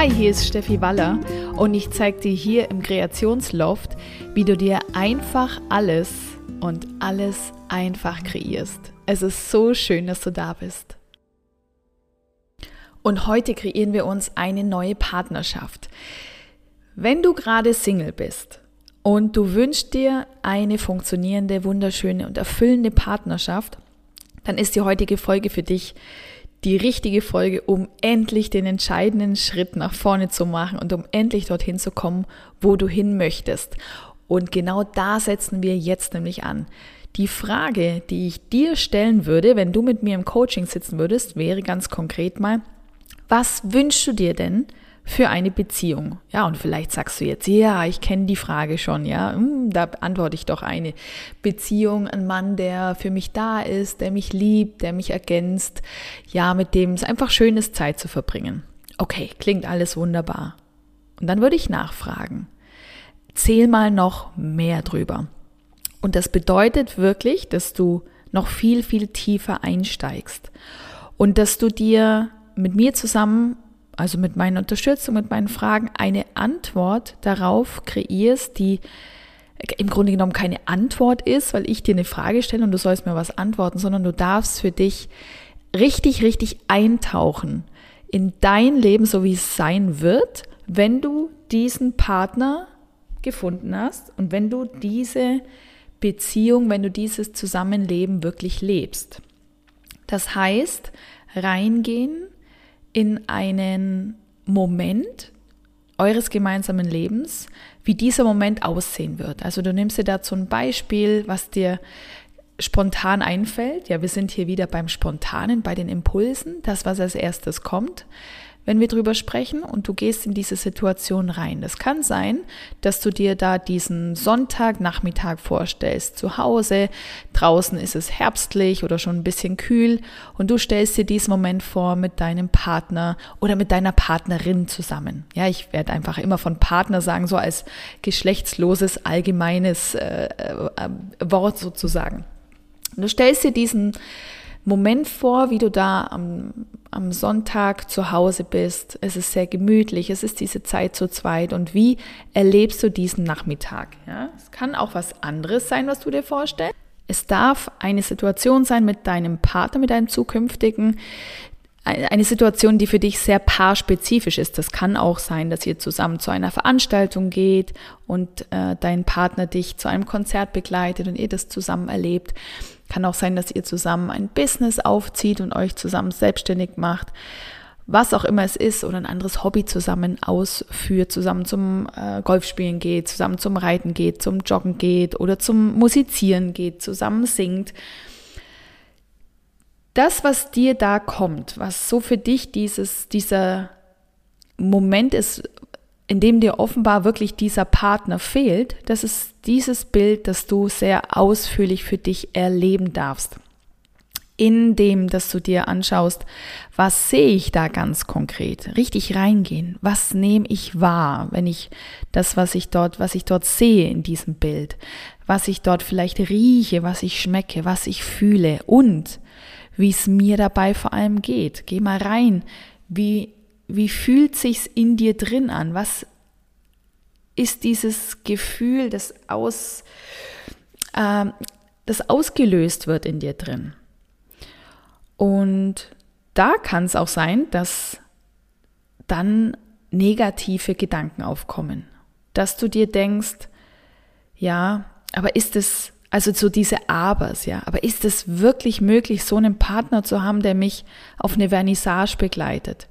Hi, hier ist Steffi Waller und ich zeige dir hier im Kreationsloft, wie du dir einfach alles und alles einfach kreierst. Es ist so schön, dass du da bist. Und heute kreieren wir uns eine neue Partnerschaft. Wenn du gerade Single bist und du wünschst dir eine funktionierende, wunderschöne und erfüllende Partnerschaft, dann ist die heutige Folge für dich die richtige Folge, um endlich den entscheidenden Schritt nach vorne zu machen und um endlich dorthin zu kommen, wo du hin möchtest. Und genau da setzen wir jetzt nämlich an. Die Frage, die ich dir stellen würde, wenn du mit mir im Coaching sitzen würdest, wäre ganz konkret mal, was wünschst du dir denn für eine Beziehung? Ja, und vielleicht sagst du jetzt, ja, ich kenne die Frage schon, ja, hm, da antworte ich doch eine Beziehung, ein Mann, der für mich da ist, der mich liebt, der mich ergänzt, ja, mit dem es einfach schön ist, Zeit zu verbringen. Okay, klingt alles wunderbar. Und dann würde ich nachfragen, zähl mal noch mehr drüber. Und das bedeutet wirklich, dass du noch viel, viel tiefer einsteigst und dass du dir mit mir zusammen also mit meiner Unterstützung, mit meinen Fragen, eine Antwort darauf kreierst, die im Grunde genommen keine Antwort ist, weil ich dir eine Frage stelle und du sollst mir was antworten, sondern du darfst für dich richtig, richtig eintauchen in dein Leben, so wie es sein wird, wenn du diesen Partner gefunden hast und wenn du diese Beziehung, wenn du dieses Zusammenleben wirklich lebst. Das heißt, reingehen in einen Moment eures gemeinsamen Lebens, wie dieser Moment aussehen wird. Also du nimmst dir dazu ein Beispiel, was dir spontan einfällt. Ja, wir sind hier wieder beim Spontanen, bei den Impulsen, das, was als erstes kommt wenn wir drüber sprechen und du gehst in diese Situation rein. Das kann sein, dass du dir da diesen Sonntagnachmittag vorstellst, zu Hause, draußen ist es herbstlich oder schon ein bisschen kühl und du stellst dir diesen Moment vor mit deinem Partner oder mit deiner Partnerin zusammen. Ja, ich werde einfach immer von Partner sagen, so als geschlechtsloses allgemeines äh, äh, Wort sozusagen. du stellst dir diesen Moment vor, wie du da am, am Sonntag zu Hause bist. Es ist sehr gemütlich, es ist diese Zeit zu zweit. Und wie erlebst du diesen Nachmittag? Ja, es kann auch was anderes sein, was du dir vorstellst. Es darf eine Situation sein mit deinem Partner, mit deinem zukünftigen, eine Situation, die für dich sehr paarspezifisch ist. Das kann auch sein, dass ihr zusammen zu einer Veranstaltung geht und äh, dein Partner dich zu einem Konzert begleitet und ihr das zusammen erlebt. Kann auch sein, dass ihr zusammen ein Business aufzieht und euch zusammen selbstständig macht. Was auch immer es ist oder ein anderes Hobby zusammen ausführt, zusammen zum äh, Golfspielen geht, zusammen zum Reiten geht, zum Joggen geht oder zum Musizieren geht, zusammen singt das, was dir da kommt, was so für dich dieses, dieser Moment ist, in dem dir offenbar wirklich dieser Partner fehlt, das ist dieses Bild, das du sehr ausführlich für dich erleben darfst. In dem, dass du dir anschaust, was sehe ich da ganz konkret? Richtig reingehen. Was nehme ich wahr, wenn ich das, was ich dort, was ich dort sehe in diesem Bild, was ich dort vielleicht rieche, was ich schmecke, was ich fühle und wie es mir dabei vor allem geht. Geh mal rein. Wie, wie fühlt sich's in dir drin an? Was ist dieses Gefühl, das aus, äh, das ausgelöst wird in dir drin? Und da kann es auch sein, dass dann negative Gedanken aufkommen, dass du dir denkst, ja, aber ist es also so diese Abers, ja. Aber ist es wirklich möglich, so einen Partner zu haben, der mich auf eine Vernissage begleitet?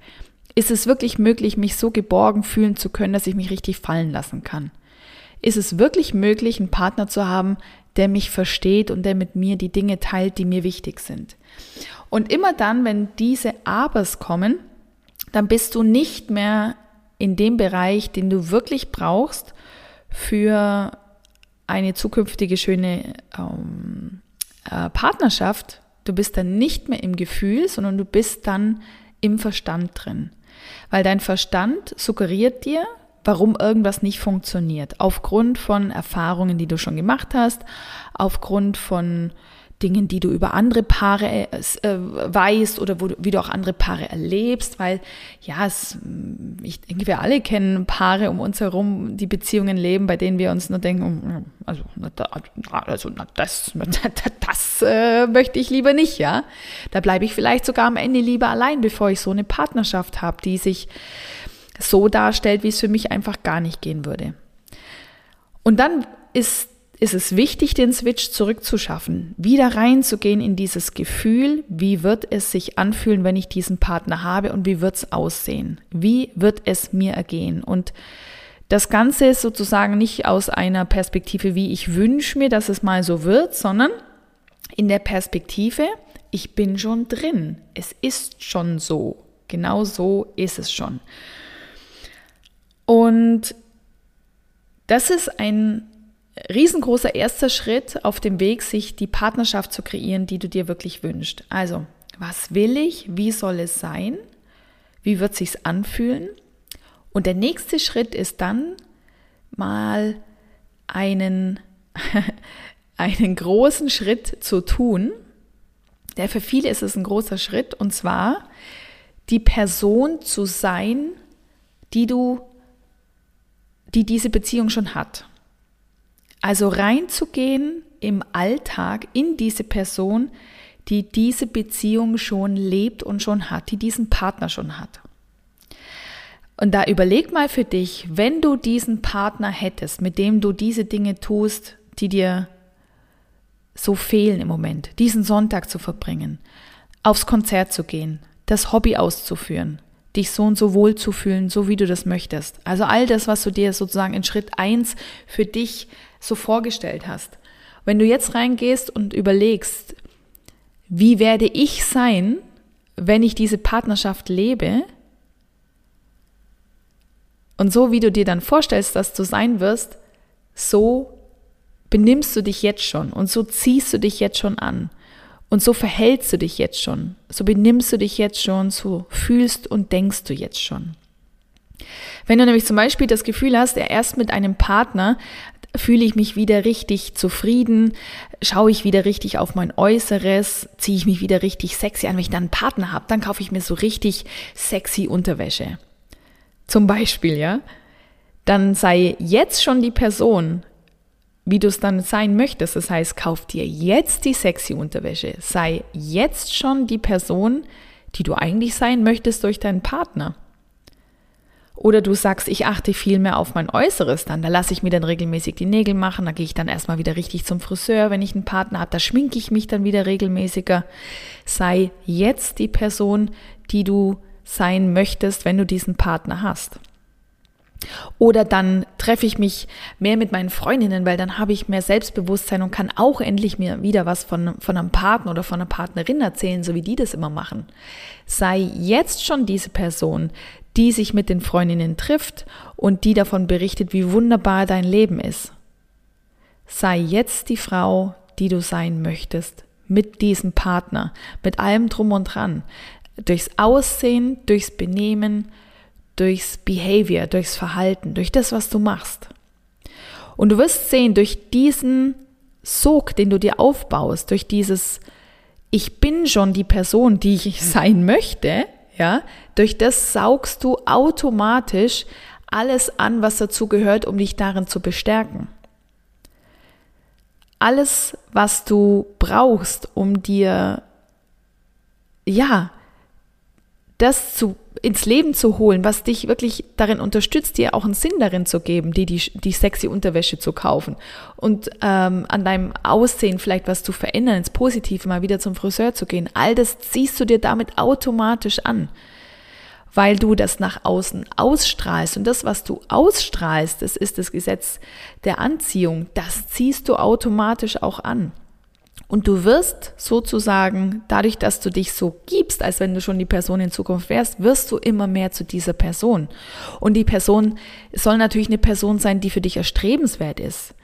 Ist es wirklich möglich, mich so geborgen fühlen zu können, dass ich mich richtig fallen lassen kann? Ist es wirklich möglich, einen Partner zu haben, der mich versteht und der mit mir die Dinge teilt, die mir wichtig sind? Und immer dann, wenn diese Abers kommen, dann bist du nicht mehr in dem Bereich, den du wirklich brauchst für eine zukünftige schöne ähm, äh, Partnerschaft, du bist dann nicht mehr im Gefühl, sondern du bist dann im Verstand drin. Weil dein Verstand suggeriert dir, warum irgendwas nicht funktioniert. Aufgrund von Erfahrungen, die du schon gemacht hast, aufgrund von Dingen, die du über andere Paare äh, weißt oder wo, wie du auch andere Paare erlebst, weil ja, es, ich denke, wir alle kennen Paare um uns herum, die Beziehungen leben, bei denen wir uns nur denken, hm, also, also das, das äh, möchte ich lieber nicht, ja. Da bleibe ich vielleicht sogar am Ende lieber allein, bevor ich so eine Partnerschaft habe, die sich so darstellt, wie es für mich einfach gar nicht gehen würde. Und dann ist ist es wichtig, den Switch zurückzuschaffen, wieder reinzugehen in dieses Gefühl, wie wird es sich anfühlen, wenn ich diesen Partner habe und wie wird es aussehen? Wie wird es mir ergehen? Und das Ganze ist sozusagen nicht aus einer Perspektive, wie ich wünsche mir, dass es mal so wird, sondern in der Perspektive, ich bin schon drin. Es ist schon so. Genau so ist es schon. Und das ist ein riesengroßer erster Schritt auf dem Weg, sich die Partnerschaft zu kreieren, die du dir wirklich wünschst. Also, was will ich? Wie soll es sein? Wie wird sich's anfühlen? Und der nächste Schritt ist dann mal einen, einen großen Schritt zu tun. Der für viele ist es ein großer Schritt und zwar die Person zu sein, die du, die diese Beziehung schon hat. Also reinzugehen im Alltag in diese Person, die diese Beziehung schon lebt und schon hat, die diesen Partner schon hat. Und da überleg mal für dich, wenn du diesen Partner hättest, mit dem du diese Dinge tust, die dir so fehlen im Moment, diesen Sonntag zu verbringen, aufs Konzert zu gehen, das Hobby auszuführen, dich so und so wohl zu fühlen, so wie du das möchtest. Also all das, was du dir sozusagen in Schritt eins für dich so vorgestellt hast. Wenn du jetzt reingehst und überlegst, wie werde ich sein, wenn ich diese Partnerschaft lebe? Und so wie du dir dann vorstellst, dass du sein wirst, so benimmst du dich jetzt schon und so ziehst du dich jetzt schon an und so verhältst du dich jetzt schon, so benimmst du dich jetzt schon, so fühlst und denkst du jetzt schon. Wenn du nämlich zum Beispiel das Gefühl hast, er erst mit einem Partner, fühle ich mich wieder richtig zufrieden, schaue ich wieder richtig auf mein Äußeres, ziehe ich mich wieder richtig sexy an. Wenn ich dann einen Partner habe, dann kaufe ich mir so richtig sexy Unterwäsche. Zum Beispiel, ja. Dann sei jetzt schon die Person, wie du es dann sein möchtest. Das heißt, kauf dir jetzt die sexy Unterwäsche. Sei jetzt schon die Person, die du eigentlich sein möchtest durch deinen Partner. Oder du sagst, ich achte viel mehr auf mein Äußeres dann. Da lasse ich mir dann regelmäßig die Nägel machen. Da gehe ich dann erstmal wieder richtig zum Friseur, wenn ich einen Partner habe. Da schminke ich mich dann wieder regelmäßiger. Sei jetzt die Person, die du sein möchtest, wenn du diesen Partner hast. Oder dann treffe ich mich mehr mit meinen Freundinnen, weil dann habe ich mehr Selbstbewusstsein und kann auch endlich mir wieder was von, von einem Partner oder von einer Partnerin erzählen, so wie die das immer machen. Sei jetzt schon diese Person, die sich mit den Freundinnen trifft und die davon berichtet, wie wunderbar dein Leben ist. Sei jetzt die Frau, die du sein möchtest, mit diesem Partner, mit allem drum und dran. Durchs Aussehen, durchs Benehmen, durchs Behavior, durchs Verhalten, durch das, was du machst. Und du wirst sehen, durch diesen Sog, den du dir aufbaust, durch dieses Ich bin schon die Person, die ich sein möchte, ja, durch das saugst du automatisch alles an, was dazu gehört, um dich darin zu bestärken. Alles, was du brauchst, um dir, ja, das zu, ins Leben zu holen, was dich wirklich darin unterstützt, dir auch einen Sinn darin zu geben, die, die, die sexy Unterwäsche zu kaufen und ähm, an deinem Aussehen vielleicht was zu verändern, ins Positive mal wieder zum Friseur zu gehen. All das ziehst du dir damit automatisch an, weil du das nach außen ausstrahlst. Und das, was du ausstrahlst, das ist das Gesetz der Anziehung, das ziehst du automatisch auch an. Und du wirst sozusagen, dadurch, dass du dich so gibst, als wenn du schon die Person in Zukunft wärst, wirst du immer mehr zu dieser Person. Und die Person soll natürlich eine Person sein, die für dich erstrebenswert ist.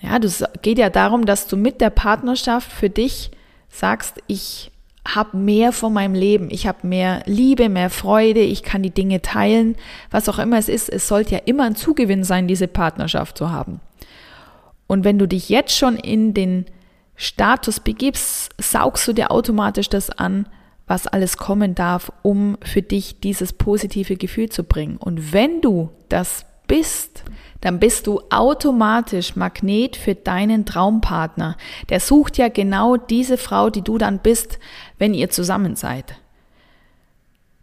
Ja, das geht ja darum, dass du mit der Partnerschaft für dich sagst, ich habe mehr von meinem Leben, ich habe mehr Liebe, mehr Freude, ich kann die Dinge teilen, was auch immer es ist. Es sollte ja immer ein Zugewinn sein, diese Partnerschaft zu haben. Und wenn du dich jetzt schon in den Status begibst, saugst du dir automatisch das an, was alles kommen darf, um für dich dieses positive Gefühl zu bringen. Und wenn du das bist, dann bist du automatisch Magnet für deinen Traumpartner. Der sucht ja genau diese Frau, die du dann bist, wenn ihr zusammen seid.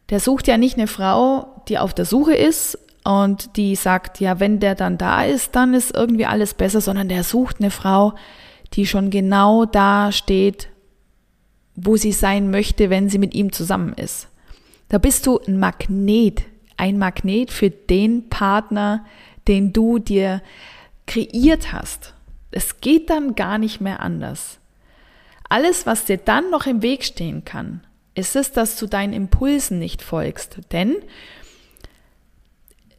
Der sucht ja nicht eine Frau, die auf der Suche ist und die sagt, ja, wenn der dann da ist, dann ist irgendwie alles besser, sondern der sucht eine Frau, schon genau da steht, wo sie sein möchte, wenn sie mit ihm zusammen ist. Da bist du ein Magnet, ein Magnet für den Partner, den du dir kreiert hast. Es geht dann gar nicht mehr anders. Alles, was dir dann noch im Weg stehen kann, ist es, dass du deinen Impulsen nicht folgst. Denn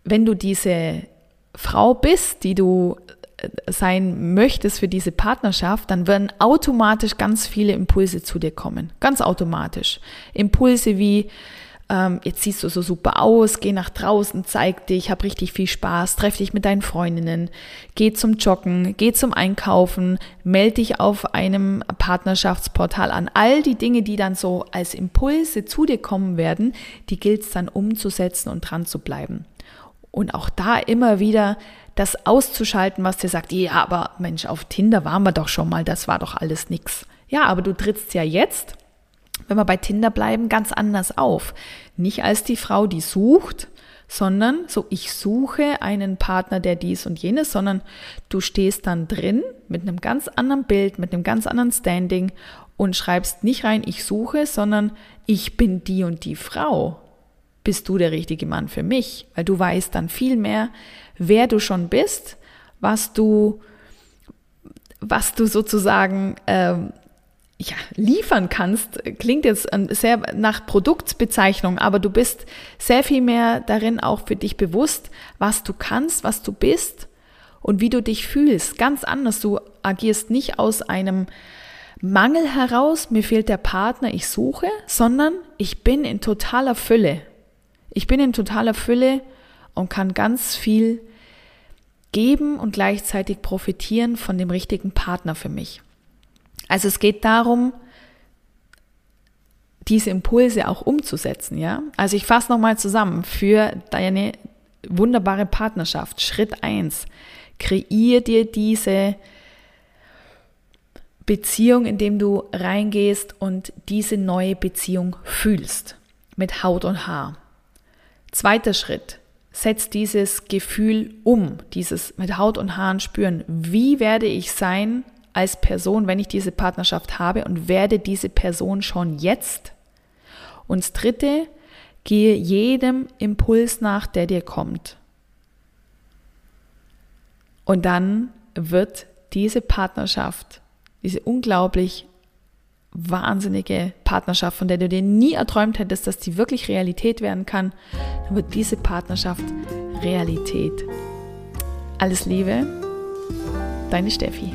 wenn du diese Frau bist, die du sein möchtest für diese Partnerschaft, dann werden automatisch ganz viele Impulse zu dir kommen. Ganz automatisch. Impulse wie, ähm, jetzt siehst du so super aus, geh nach draußen, zeig dich, hab richtig viel Spaß, treff dich mit deinen Freundinnen, geh zum Joggen, geh zum Einkaufen, melde dich auf einem Partnerschaftsportal an. All die Dinge, die dann so als Impulse zu dir kommen werden, die gilt es dann umzusetzen und dran zu bleiben. Und auch da immer wieder das auszuschalten, was dir sagt, ja, aber Mensch, auf Tinder waren wir doch schon mal, das war doch alles nix. Ja, aber du trittst ja jetzt wenn wir bei Tinder bleiben, ganz anders auf. Nicht als die Frau, die sucht, sondern so, ich suche einen Partner, der dies und jenes, sondern du stehst dann drin mit einem ganz anderen Bild, mit einem ganz anderen Standing und schreibst nicht rein, ich suche, sondern ich bin die und die Frau. Bist du der richtige Mann für mich? Weil du weißt dann viel mehr, wer du schon bist, was du, was du sozusagen ähm, ja, liefern kannst, klingt jetzt sehr nach Produktbezeichnung, aber du bist sehr viel mehr darin auch für dich bewusst, was du kannst, was du bist und wie du dich fühlst. Ganz anders. Du agierst nicht aus einem Mangel heraus, mir fehlt der Partner, ich suche, sondern ich bin in totaler Fülle. Ich bin in totaler Fülle und kann ganz viel geben und gleichzeitig profitieren von dem richtigen Partner für mich. Also es geht darum, diese Impulse auch umzusetzen, ja? Also ich fasse nochmal zusammen für deine wunderbare Partnerschaft. Schritt eins: Kreier dir diese Beziehung, indem du reingehst und diese neue Beziehung fühlst. Mit Haut und Haar. Zweiter Schritt. Setz dieses Gefühl um, dieses mit Haut und Haaren spüren. Wie werde ich sein, als Person, wenn ich diese Partnerschaft habe und werde diese Person schon jetzt. Und das Dritte, gehe jedem Impuls nach, der dir kommt. Und dann wird diese Partnerschaft, diese unglaublich wahnsinnige Partnerschaft, von der du dir nie erträumt hättest, dass die wirklich Realität werden kann, dann wird diese Partnerschaft Realität. Alles Liebe, deine Steffi.